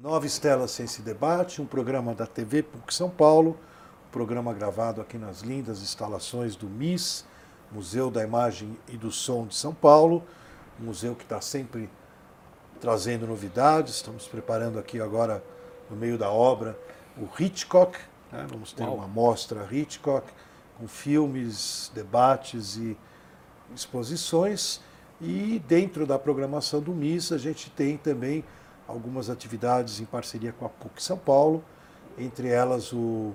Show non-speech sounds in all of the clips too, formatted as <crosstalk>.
Nova Estela Ciência e Debate, um programa da TV PUC São Paulo, um programa gravado aqui nas lindas instalações do MIS, Museu da Imagem e do Som de São Paulo, um museu que está sempre trazendo novidades. Estamos preparando aqui agora, no meio da obra, o Hitchcock. Né? Vamos ter Uau. uma mostra Hitchcock com filmes, debates e exposições. E dentro da programação do MIS, a gente tem também algumas atividades em parceria com a PUC São Paulo, entre elas o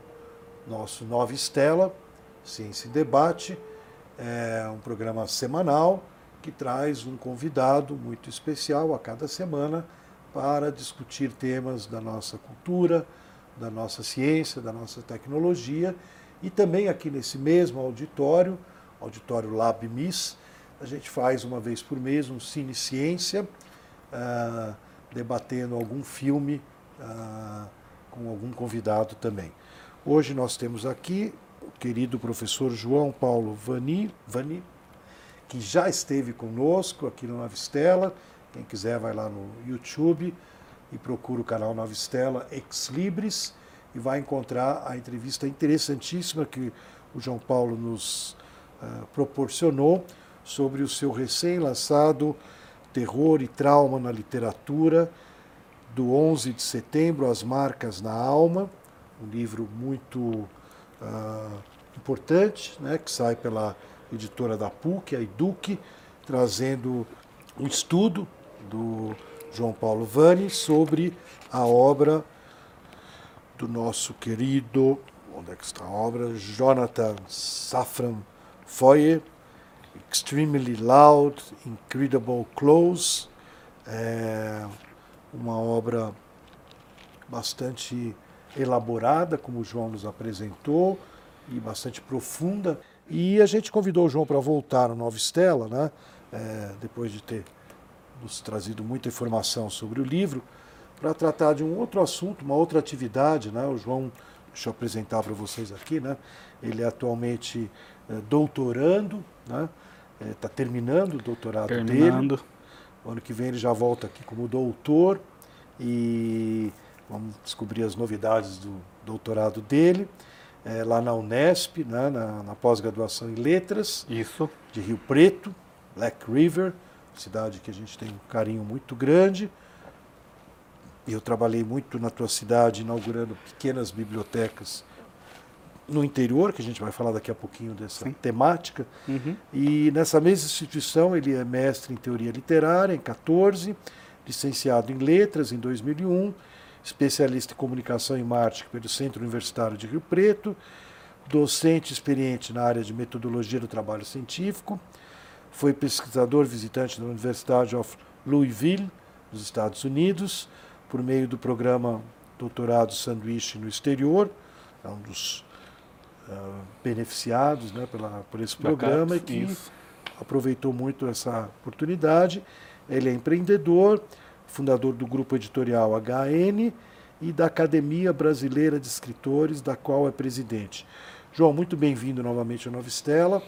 nosso Nova Estela, Ciência e Debate, é um programa semanal que traz um convidado muito especial a cada semana para discutir temas da nossa cultura, da nossa ciência, da nossa tecnologia e também aqui nesse mesmo auditório, auditório Lab Miss, a gente faz uma vez por mês um Cine Ciência, uh, debatendo algum filme uh, com algum convidado também. Hoje nós temos aqui o querido professor João Paulo Vani, Vani, que já esteve conosco aqui no Nova Estela. Quem quiser vai lá no YouTube e procura o canal Nova Estela Ex Libris e vai encontrar a entrevista interessantíssima que o João Paulo nos uh, proporcionou sobre o seu recém-lançado Terror e Trauma na Literatura, do 11 de setembro, As Marcas na Alma, um livro muito uh, importante, né, que sai pela editora da PUC, a EDUC, trazendo um estudo do João Paulo Vani sobre a obra do nosso querido, onde é que está a obra? Jonathan Safran Foyer, Extremely Loud, Incredible Close, é uma obra bastante elaborada, como o João nos apresentou, e bastante profunda. E a gente convidou o João para voltar no Nova Estela, né? É, depois de ter nos trazido muita informação sobre o livro, para tratar de um outro assunto, uma outra atividade. Né? O João, deixa eu apresentar para vocês aqui, né? ele é atualmente é, doutorando, né? Está é, terminando o doutorado terminando. dele. Ano que vem ele já volta aqui como doutor e vamos descobrir as novidades do doutorado dele. É, lá na Unesp, né, na, na pós-graduação em Letras. Isso. De Rio Preto, Black River, cidade que a gente tem um carinho muito grande. Eu trabalhei muito na tua cidade, inaugurando pequenas bibliotecas no interior, que a gente vai falar daqui a pouquinho dessa Sim. temática. Uhum. E nessa mesma instituição ele é mestre em teoria literária em 14, licenciado em letras em 2001, especialista em comunicação e marketing pelo Centro Universitário de Rio Preto, docente experiente na área de metodologia do trabalho científico, foi pesquisador visitante da Universidade of Louisville, nos Estados Unidos, por meio do programa Doutorado Sanduíche no Exterior, é um dos uh, beneficiados né, pela, por esse programa e que isso. aproveitou muito essa oportunidade. Ele é empreendedor, fundador do grupo editorial HN e da Academia Brasileira de Escritores, da qual é presidente. João, muito bem-vindo novamente à Nova Estela.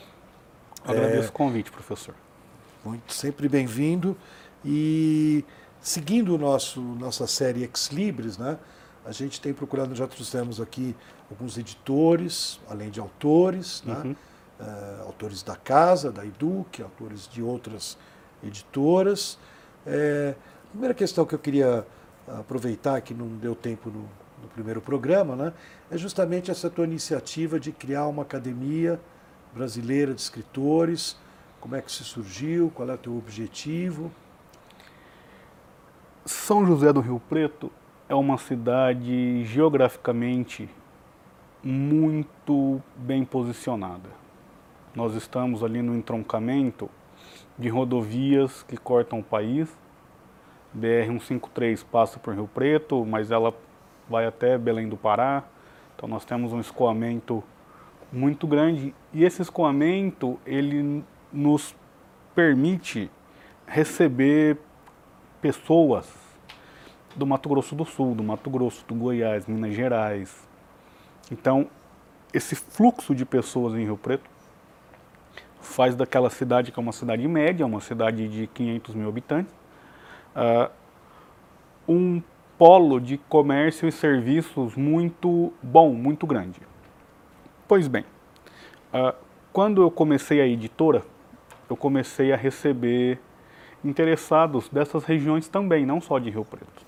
Agradeço é, o convite, professor. Muito, sempre bem-vindo. E seguindo o nosso nossa série Ex Libris, né? A gente tem procurado, já trouxemos aqui alguns editores, além de autores, né? uhum. Uh, autores da casa, da Eduque, autores de outras editoras. É, a primeira questão que eu queria aproveitar, que não deu tempo no, no primeiro programa, né? é justamente essa tua iniciativa de criar uma academia brasileira de escritores. Como é que se surgiu? Qual é o teu objetivo? São José do Rio Preto é uma cidade geograficamente muito bem posicionada. Nós estamos ali no entroncamento de rodovias que cortam o país. BR-153 passa por Rio Preto, mas ela vai até Belém do Pará. Então nós temos um escoamento muito grande e esse escoamento ele nos permite receber pessoas do Mato Grosso do Sul, do Mato Grosso, do Goiás, Minas Gerais. Então, esse fluxo de pessoas em Rio Preto faz daquela cidade, que é uma cidade média, uma cidade de 500 mil habitantes, uh, um polo de comércio e serviços muito bom, muito grande. Pois bem, uh, quando eu comecei a editora, eu comecei a receber interessados dessas regiões também, não só de Rio Preto.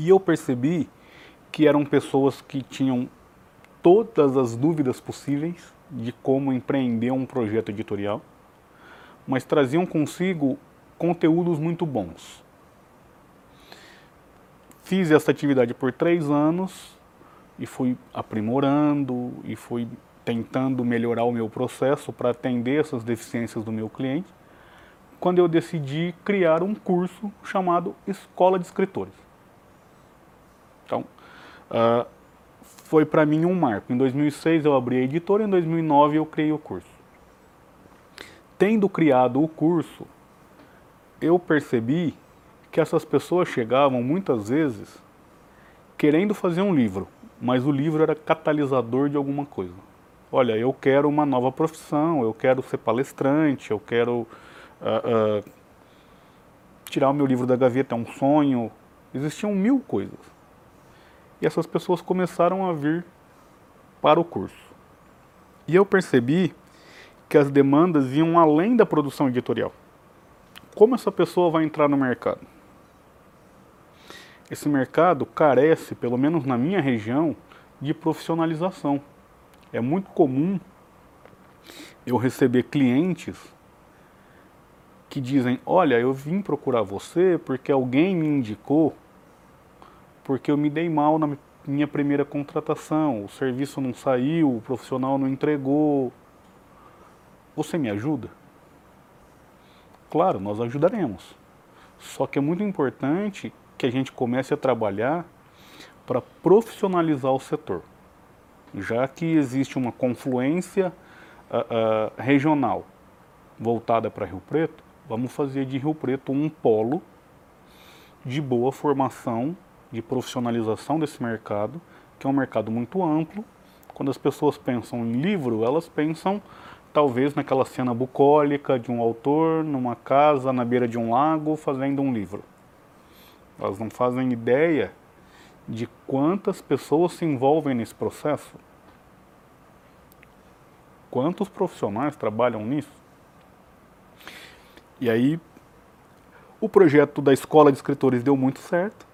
E eu percebi que eram pessoas que tinham todas as dúvidas possíveis de como empreender um projeto editorial, mas traziam consigo conteúdos muito bons. Fiz essa atividade por três anos e fui aprimorando e fui tentando melhorar o meu processo para atender essas deficiências do meu cliente, quando eu decidi criar um curso chamado Escola de Escritores. Então, uh, foi para mim um marco. Em 2006 eu abri a editora, em 2009 eu criei o curso. Tendo criado o curso, eu percebi que essas pessoas chegavam muitas vezes querendo fazer um livro, mas o livro era catalisador de alguma coisa. Olha, eu quero uma nova profissão, eu quero ser palestrante, eu quero uh, uh, tirar o meu livro da gaveta, é um sonho. Existiam mil coisas. E essas pessoas começaram a vir para o curso. E eu percebi que as demandas iam além da produção editorial. Como essa pessoa vai entrar no mercado? Esse mercado carece, pelo menos na minha região, de profissionalização. É muito comum eu receber clientes que dizem: Olha, eu vim procurar você porque alguém me indicou, porque eu me dei mal na minha primeira contratação, o serviço não saiu, o profissional não entregou. Você me ajuda? Claro, nós ajudaremos. Só que é muito importante que a gente comece a trabalhar para profissionalizar o setor, já que existe uma confluência uh, uh, regional voltada para Rio Preto, vamos fazer de Rio Preto um polo de boa formação, de profissionalização desse mercado, que é um mercado muito amplo. Quando as pessoas pensam em livro, elas pensam talvez naquela cena bucólica de um autor numa casa na beira de um lago fazendo um livro. Elas não fazem ideia de quantas pessoas se envolvem nesse processo. Quantos profissionais trabalham nisso? E aí, o projeto da Escola de Escritores deu muito certo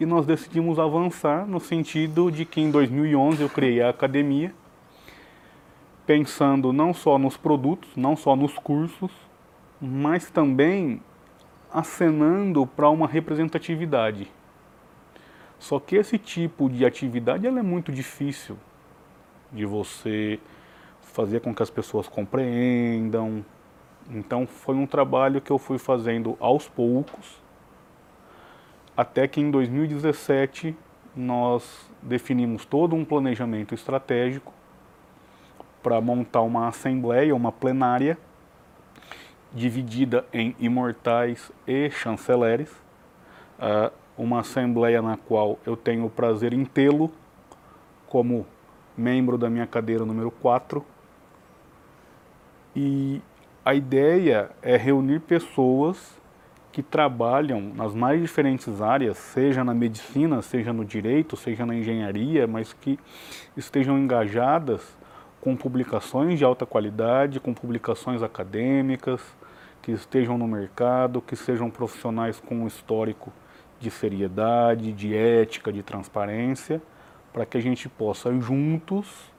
e nós decidimos avançar no sentido de que em 2011 eu criei a academia, pensando não só nos produtos, não só nos cursos, mas também acenando para uma representatividade. Só que esse tipo de atividade ela é muito difícil de você fazer com que as pessoas compreendam, então foi um trabalho que eu fui fazendo aos poucos, até que em 2017 nós definimos todo um planejamento estratégico para montar uma assembleia, uma plenária, dividida em imortais e chanceleres, uh, uma assembleia na qual eu tenho o prazer em tê-lo como membro da minha cadeira número 4, e a ideia é reunir pessoas que trabalham nas mais diferentes áreas, seja na medicina, seja no direito, seja na engenharia, mas que estejam engajadas com publicações de alta qualidade, com publicações acadêmicas, que estejam no mercado, que sejam profissionais com um histórico de seriedade, de ética, de transparência, para que a gente possa juntos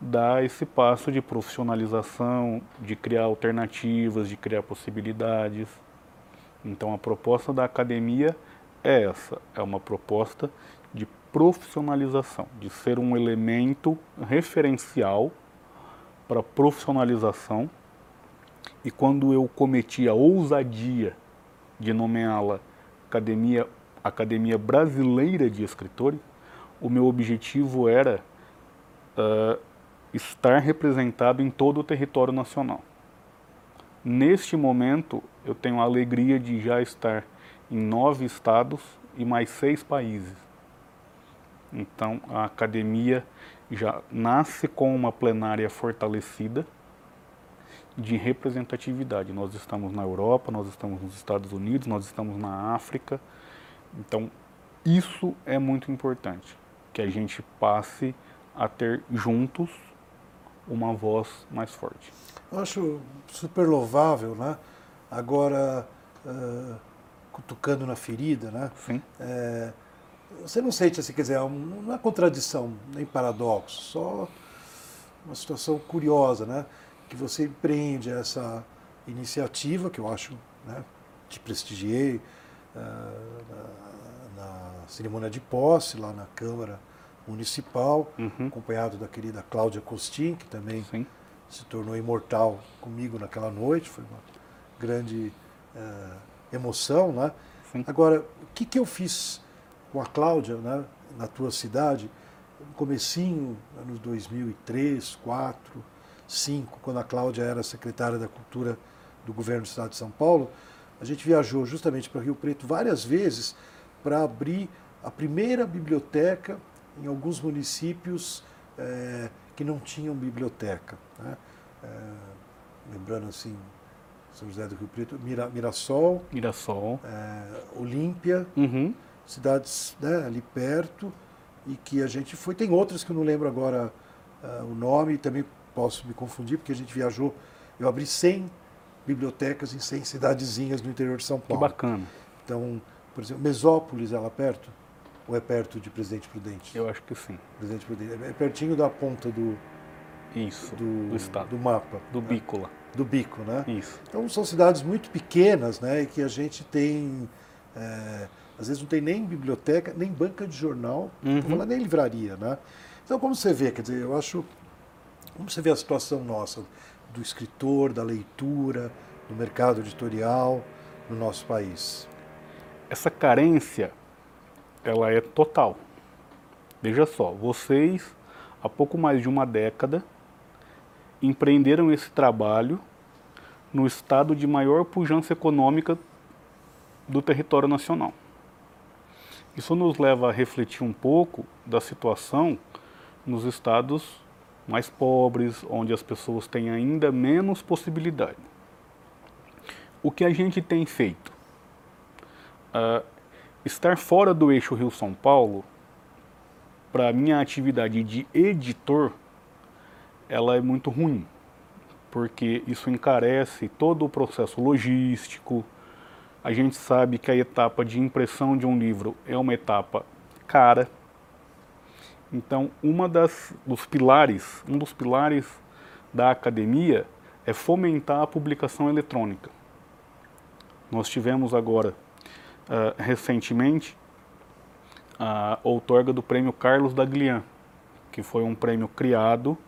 dar esse passo de profissionalização, de criar alternativas, de criar possibilidades. Então a proposta da academia é essa, é uma proposta de profissionalização, de ser um elemento referencial para profissionalização. E quando eu cometi a ousadia de nomeá-la Academia, Academia Brasileira de Escritores, o meu objetivo era uh, estar representado em todo o território nacional. Neste momento, eu tenho a alegria de já estar em nove estados e mais seis países. Então, a academia já nasce com uma plenária fortalecida de representatividade. Nós estamos na Europa, nós estamos nos Estados Unidos, nós estamos na África Então, isso é muito importante, que a gente passe a ter juntos uma voz mais forte. Eu acho super louvável, né? Agora, uh, cutucando na ferida, né? Sim. É, você não sente assim, quer dizer, uma contradição, nem paradoxo, só uma situação curiosa, né? Que você empreende essa iniciativa, que eu acho, né? Te prestigiei uh, na, na, cerimônia de posse, lá na Câmara Municipal, uhum. acompanhado da querida Cláudia Costin, que também Sim. se tornou imortal comigo naquela noite, foi uma grande uh, emoção, né? Sim. Agora, o que, que eu fiz com a Cláudia, né, na tua cidade, no comecinho, anos 2003, 2004, 2005, quando a Cláudia era secretária da Cultura do governo do Estado de São Paulo, a gente viajou justamente para Rio Preto várias vezes para abrir a primeira biblioteca em alguns municípios é, que não tinham biblioteca. Né? É, lembrando assim, São José do Rio Preto, Mira, Mirassol, Mirassol. É, Olímpia, uhum. cidades né, ali perto, e que a gente foi. Tem outras que eu não lembro agora uh, o nome, também posso me confundir, porque a gente viajou. Eu abri 100 bibliotecas em 100 cidadezinhas no interior de São Paulo. Que bacana. Então, por exemplo, Mesópolis é lá perto? Ou é perto de Presidente Prudente? Eu acho que sim. Presidente Prudente. É pertinho da ponta do, Isso, do, do estado. do mapa. Do né? bico lá. Do bico, né? Isso. Então são cidades muito pequenas, né? E que a gente tem. É, às vezes não tem nem biblioteca, nem banca de jornal, Uhum. falar nem livraria, né? Então, como você vê, quer dizer, eu acho. Como você vê a situação nossa, do escritor, da leitura, do mercado editorial no nosso país? Essa carência, ela é total. Veja só, vocês, há pouco mais de uma década, empreenderam esse trabalho no estado de maior pujança econômica do território nacional. Isso nos leva a refletir um pouco da situação nos estados mais pobres, onde as pessoas têm ainda menos possibilidade. O que a gente tem feito? Uh, estar fora do eixo Rio-São Paulo, para a minha atividade de editor, ela é muito ruim, porque isso encarece todo o processo logístico. A gente sabe que a etapa de impressão de um livro é uma etapa cara. Então, uma das dos pilares, um dos pilares da academia é fomentar a publicação eletrônica. Nós tivemos agora, uh, recentemente, a outorga do prêmio Carlos Daglian, que foi um prêmio criado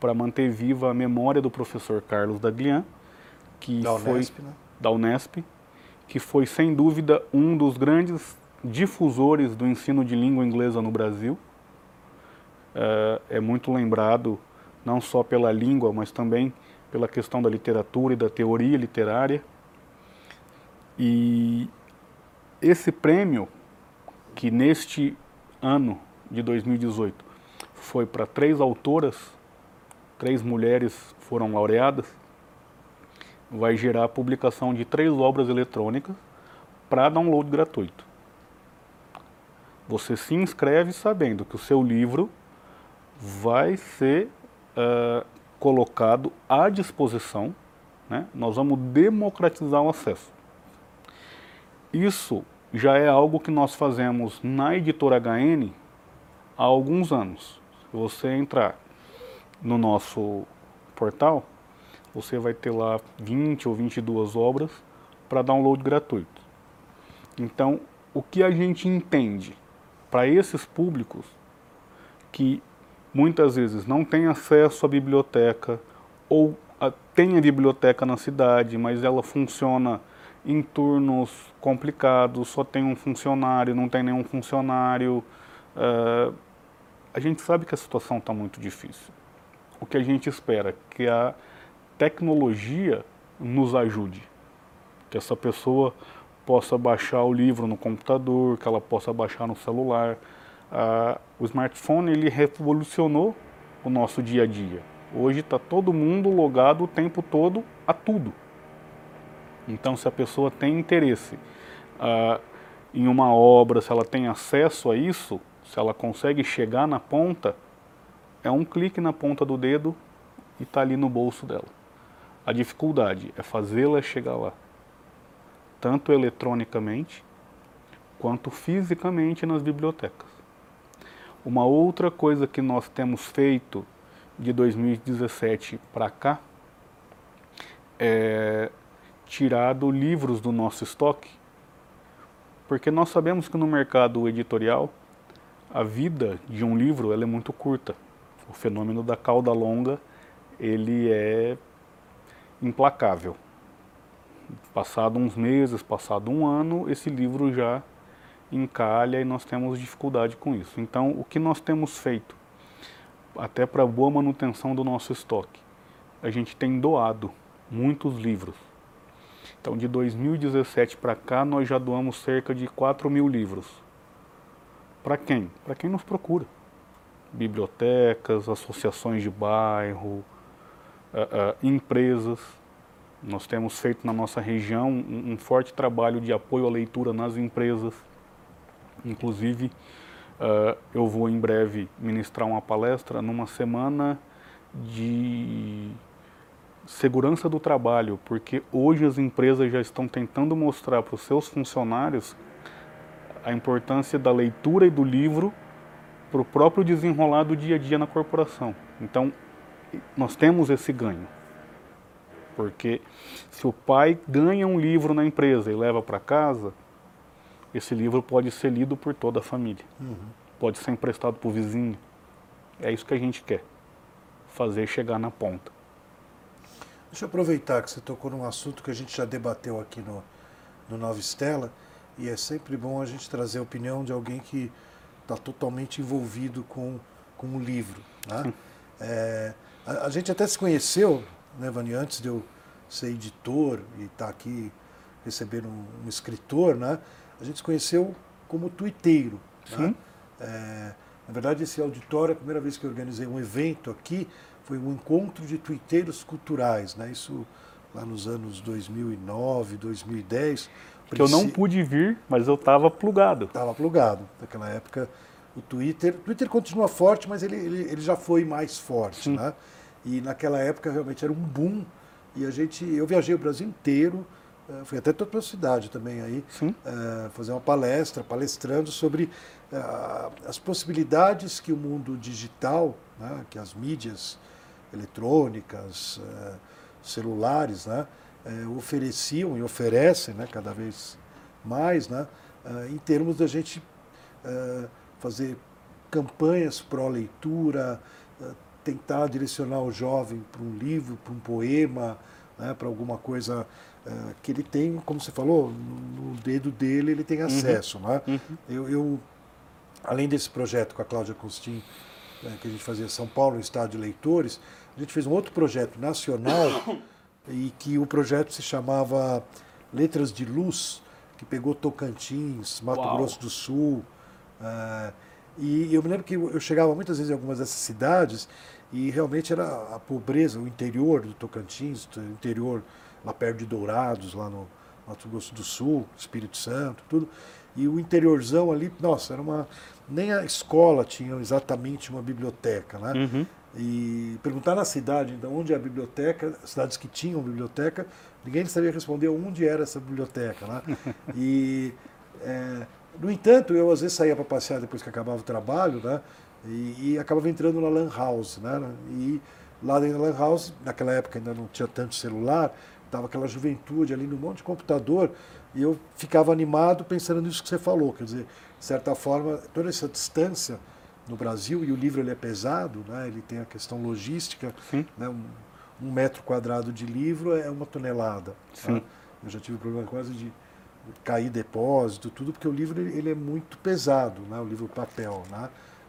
para manter viva a memória do professor Carlos Daglian, que Da foi Unesp, né? da Unesp, que foi sem dúvida um dos grandes difusores do ensino de língua inglesa no Brasil. É, é muito lembrado não só pela língua, mas também pela questão da literatura e da teoria literária. E esse prêmio, que neste ano de 2018 foi para três autoras, três mulheres foram laureadas, vai gerar a publicação de três obras eletrônicas para download gratuito. Você se inscreve sabendo que o seu livro vai ser uh, colocado à disposição, né? nós vamos democratizar o acesso. Isso já é algo que nós fazemos na editora HN há alguns anos. Se você entrar no nosso portal, você vai ter lá 20 ou 22 obras para download gratuito. Então, o que a gente entende para esses públicos que muitas vezes não têm acesso à biblioteca ou a, tem a biblioteca na cidade, mas ela funciona em turnos complicados, só tem um funcionário, não tem nenhum funcionário. Uh, a gente sabe que a situação está muito difícil. O que a gente espera que a tecnologia nos ajude, que essa pessoa possa baixar o livro no computador, que ela possa baixar no celular. Uh, o smartphone ele revolucionou o nosso dia a dia. Hoje está todo mundo logado o tempo todo a tudo. Então, se a pessoa tem interesse uh, em uma obra, se ela tem acesso a isso, se ela consegue chegar na ponta, é um clique na ponta do dedo e está ali no bolso dela. A dificuldade é fazê-la chegar lá, tanto eletronicamente quanto fisicamente nas bibliotecas. Uma outra coisa que nós temos feito de 2017 para cá é tirado livros do nosso estoque, porque nós sabemos que no mercado editorial a vida de um livro ela é muito curta. O fenômeno da cauda longa ele é implacável. Passado uns meses, passado um ano, esse livro já encalha e nós temos dificuldade com isso. Então, o que nós temos feito, até para boa manutenção do nosso estoque, a gente tem doado muitos livros. Então, de 2017 para cá, nós já doamos cerca de 4 mil livros. Para quem? Para quem nos procura. Bibliotecas, associações de bairro, uh, uh, empresas. Nós temos feito na nossa região um, um, forte trabalho de apoio à leitura nas empresas. Inclusive, uh, eu vou em breve ministrar uma palestra numa semana de segurança do trabalho, porque hoje as empresas já estão tentando mostrar para os seus funcionários a importância da leitura e do livro para o próprio desenrolar do dia a dia na corporação. Então, nós temos esse ganho. Porque se o pai ganha um livro na empresa e leva para casa, esse livro pode ser lido por toda a família. Uhum. Pode ser emprestado para o vizinho. É isso que a gente quer. Fazer chegar na ponta. Deixa eu aproveitar que você tocou num assunto que a gente já debateu aqui no, no Nova Estela, e é sempre bom a gente trazer a opinião de alguém que está totalmente envolvido com, com o livro. Né? É, a, a, gente até se conheceu, né, Vani, antes de eu ser editor e estar tá aqui recebendo um, um, escritor, né? A gente se conheceu como tuiteiro. Né? É, na verdade, esse auditório, a primeira vez que eu organizei um evento aqui, foi um encontro de tuiteiros culturais, né? Isso lá nos anos 2009, 2010. Que eu não pude vir, mas eu estava plugado. Estava plugado. Naquela época, o Twitter. O Twitter continua forte, mas ele, ele, ele já foi mais forte. Né? E naquela época realmente era um boom. E a gente. Eu viajei o Brasil inteiro. Uh, fui até toda a cidade também aí, uh, fazer uma palestra, palestrando sobre uh, as possibilidades que o mundo digital, né, que as mídias eletrônicas, celulares, né, ofereciam e oferecem né, cada vez mais, né, em termos da gente fazer campanhas pró-leitura, eh, tentar direcionar o jovem para um livro, para um poema, né, para alguma coisa uh, que ele tem, como você falou, no dedo dele ele tem uhum. acesso. Uhum. Né? Uhum. Eu, eu, além desse projeto com a Cláudia Costin, né, que a gente fazia em São Paulo, no Estado de Leitores, a gente fez um outro projeto nacional e que o projeto se chamava Letras de Luz, que pegou Tocantins, Mato Uau. Grosso do Sul, Uh, e eu me lembro que eu chegava muitas vezes em algumas dessas cidades e realmente era a pobreza, o interior do Tocantins, o interior lá perto de Dourados, lá no Mato Grosso do Sul, Espírito Santo, tudo. E o interiorzão ali, nossa, era uma. Nem a escola tinha exatamente uma biblioteca, né? Uhum. E perguntar na cidade, então, onde é a biblioteca, cidades que tinham biblioteca, ninguém sabia responder onde era essa biblioteca, né? <laughs> E é, no entanto, eu às vezes saía para passear depois que acabava o trabalho, né? E, e, acabava entrando na Lan House, né? E lá dentro da Lan House, naquela época ainda não tinha tanto celular, estava aquela juventude ali no monte de computador, e eu ficava animado pensando nisso que você falou, quer dizer, de certa forma, toda essa distância no Brasil, e o livro ele é pesado, né? ele tem a questão logística, né? Um, um, metro quadrado de livro é uma tonelada. Né? Eu já tive problema quase de cair depósito, tudo, porque o livro ele é muito pesado, né? o livro papel. Né?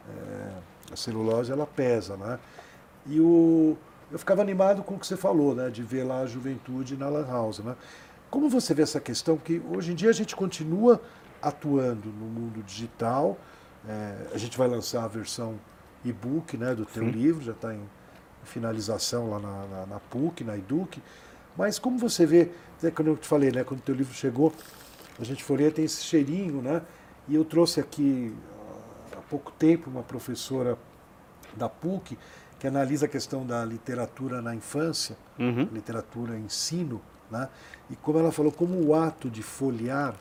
É, a celulose ela pesa. Né? E o, eu ficava animado com o que você falou, né? de ver lá a juventude na Lan House. Né? Como você vê essa questão? Porque hoje em dia a gente continua atuando no mundo digital, é, a gente vai lançar a versão e-book né, do teu Sim. livro, já está em finalização lá na, na, na PUC, na EDUC. Mas como você vê, quando eu te falei, né, quando o teu livro chegou, a gente folheia tem esse cheirinho, né? E eu trouxe aqui há pouco tempo uma professora da PUC que analisa a questão da literatura na infância, Uhum. literatura ensino, né? E como ela falou, como o ato de folhear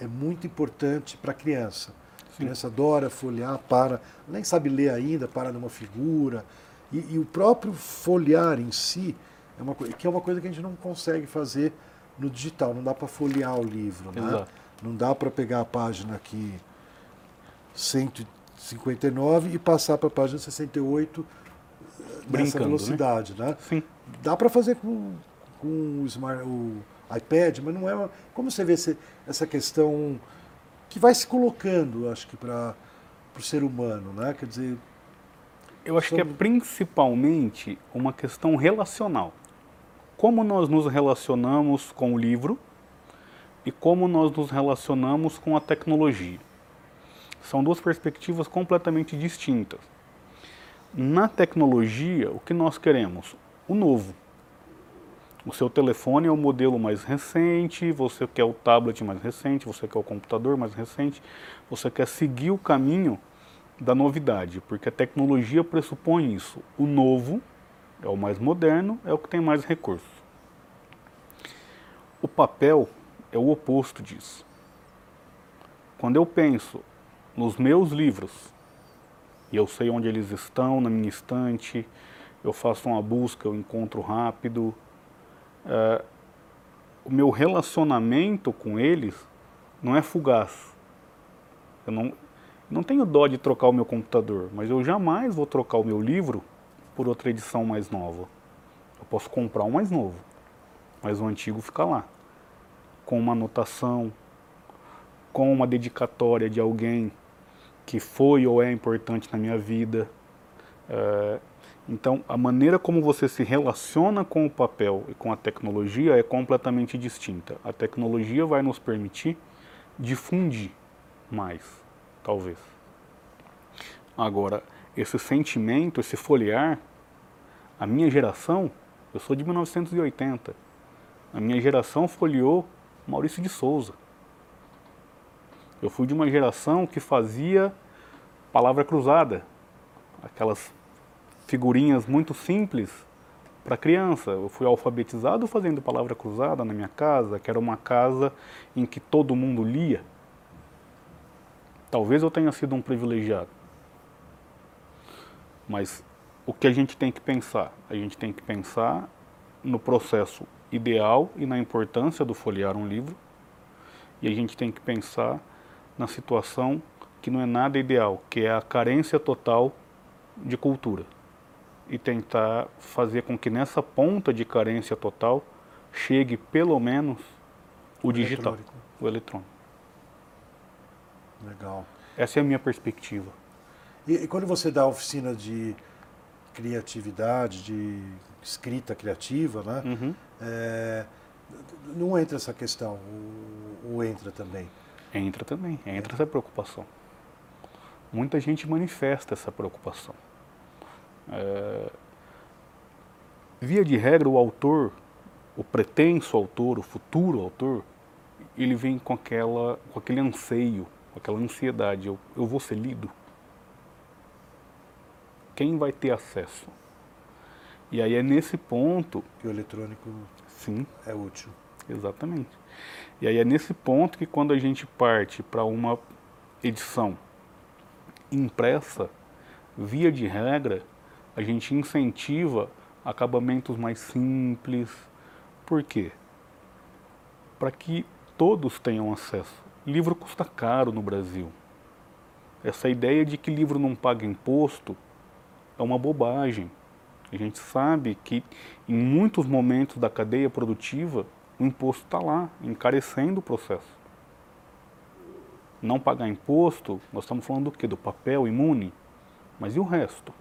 é muito importante para a criança. A criança adora folhear, para, nem sabe ler ainda, para numa figura. E, e o próprio folhear em si, é uma, que é uma coisa que a gente não consegue fazer no digital. Não dá para folhear o livro. Né? Não dá para pegar a página aqui 159 e passar para a página 68 nessa Brincando, né? velocidade. Né? Sim. Dá para fazer com, com o, smart, o iPad, mas não é. Uma, como você vê essa questão que vai se colocando, acho que, para o ser humano, né? Quer dizer, Eu acho que é principalmente uma questão relacional. Como nós nos relacionamos com o livro e como nós nos relacionamos com a tecnologia. São duas perspectivas completamente distintas. Na tecnologia, o que nós queremos? O novo. O seu telefone é o modelo mais recente, você quer o tablet mais recente, você quer o computador mais recente, você quer seguir o caminho da novidade, porque a tecnologia pressupõe isso. O novo é o mais moderno, é o que tem mais recursos. O papel é o oposto disso. Quando eu penso nos meus livros, e eu sei onde eles estão na minha estante, eu faço uma busca, eu encontro rápido, eh, o meu relacionamento com eles não é fugaz. Eu não, não tenho dó de trocar o meu computador, mas eu jamais vou trocar o meu livro por outra edição mais nova. Eu posso comprar um mais novo, mas o antigo fica lá, com uma anotação, com uma dedicatória de alguém que foi ou é importante na minha vida. É, então, a maneira como você se relaciona com o papel e com a tecnologia é completamente distinta. A tecnologia vai nos permitir difundir mais, talvez. Agora, esse sentimento, esse folhear, a minha geração, eu sou de 1980, a minha geração folheou Maurício de Souza. Eu fui de uma geração que fazia palavra cruzada, aquelas figurinhas muito simples para criança. Eu fui alfabetizado fazendo palavra cruzada na minha casa, que era uma casa em que todo mundo lia. Talvez eu tenha sido um privilegiado. Mas o que a gente tem que pensar? A gente tem que pensar no processo ideal e na importância do folhear um livro. E a gente tem que pensar na situação que não é nada ideal, que é a carência total de cultura. E tentar fazer com que nessa ponta de carência total chegue pelo menos o digital, eletrônico. o eletrônico. Legal. Essa é a minha perspectiva. E, e quando você dá oficina de criatividade, de escrita criativa, né? Uhum. é, não entra essa questão, ou, ou entra também? Entra também, entra essa preocupação. Muita gente manifesta essa preocupação. É, via de regra, o autor, o pretenso autor, o futuro autor, ele vem com, aquela, com aquele anseio, com aquela ansiedade. Eu, eu vou ser lido? Quem vai ter acesso? E aí é nesse ponto, Que o eletrônico sim, é útil. Exatamente. E aí é nesse ponto que quando a gente parte para uma edição impressa, via de regra, a gente incentiva acabamentos mais simples. Por quê? Para que todos tenham acesso. Livro custa caro no Brasil. Essa ideia de que livro não paga imposto é uma bobagem. A gente sabe que em muitos momentos da cadeia produtiva o imposto está lá, encarecendo o processo. Não pagar imposto, nós estamos falando do quê? Do papel imune? Mas e o resto?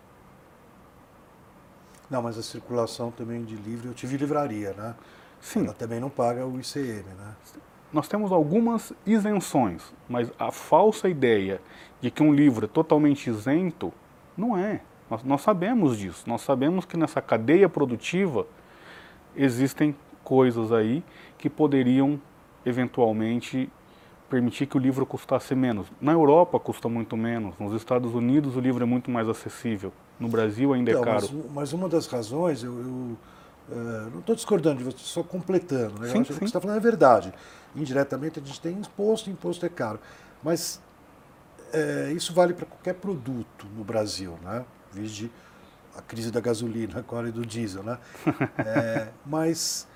Não, mas a circulação também de livro, eu tive livraria, né? Sim, Ela também não paga o ICM, né? nós temos algumas isenções, mas a falsa ideia de que um livro é totalmente isento não é. Nós, nós sabemos disso. Nós sabemos que nessa cadeia produtiva existem coisas aí que poderiam eventualmente permitir que o livro custasse menos. Na Europa custa muito menos, nos Estados Unidos o livro é muito mais acessível, no Brasil ainda é então, é caro. Mas, mas, uma das razões, eu, eu uh, não estou discordando de você, só completando, né? sim, sim. que você está falando é verdade. Indiretamente a gente tem imposto, imposto é caro. Mas é, isso vale para qualquer produto no Brasil, né? Vide a crise da gasolina <laughs> agora e do diesel, né? <laughs> É, mas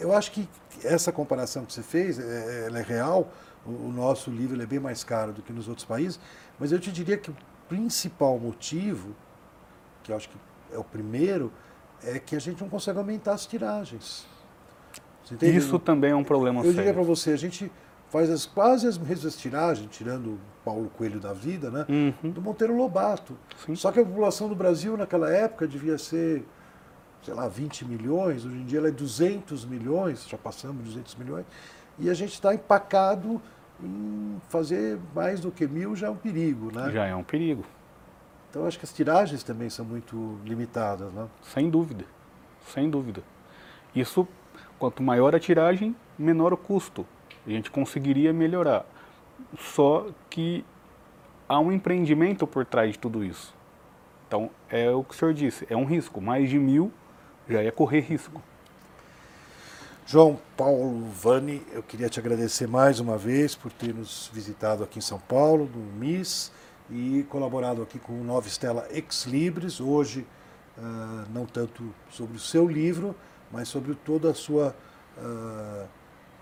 eu acho que essa comparação que você fez, é, ela é real. O, o nosso livro é bem mais caro do que nos outros países, mas eu te diria que o principal motivo, que acho que é o primeiro, é que a gente não consegue aumentar as tiragens. Isso também é um problema eu sério. Eu diria para você, a gente faz as, quase as mesmas tiragens, tirando o Paulo Coelho da vida, né? Uhum. Do Monteiro Lobato. Sim. Só que a população do Brasil naquela época devia ser, sei lá, 20 milhões, hoje em dia ela é 200 milhões, já passamos 200 milhões, e a gente está empacado em fazer mais do que mil já é um perigo, né? Já é um perigo. Então acho que as tiragens também são muito limitadas, né? Sem dúvida, sem dúvida. Isso, quanto maior a tiragem, menor o custo a gente conseguiria melhorar. Só que há um empreendimento por trás de tudo isso. Então, é o que o senhor disse, é um risco. Mais de mil já é correr risco. João Paulo Vani, eu queria te agradecer mais uma vez por ter nos visitado aqui em São Paulo, no MIS, e colaborado aqui com o Nova Estela Ex Libris, hoje uh, não tanto sobre o seu livro, mas sobre sua uh,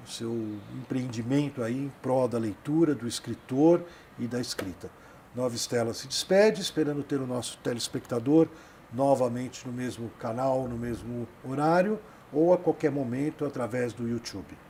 o seu empreendimento aí em prol da leitura, do escritor e da escrita. Nova Estela se despede, esperando ter o nosso telespectador novamente no mesmo canal, no mesmo horário ou a qualquer momento através do YouTube.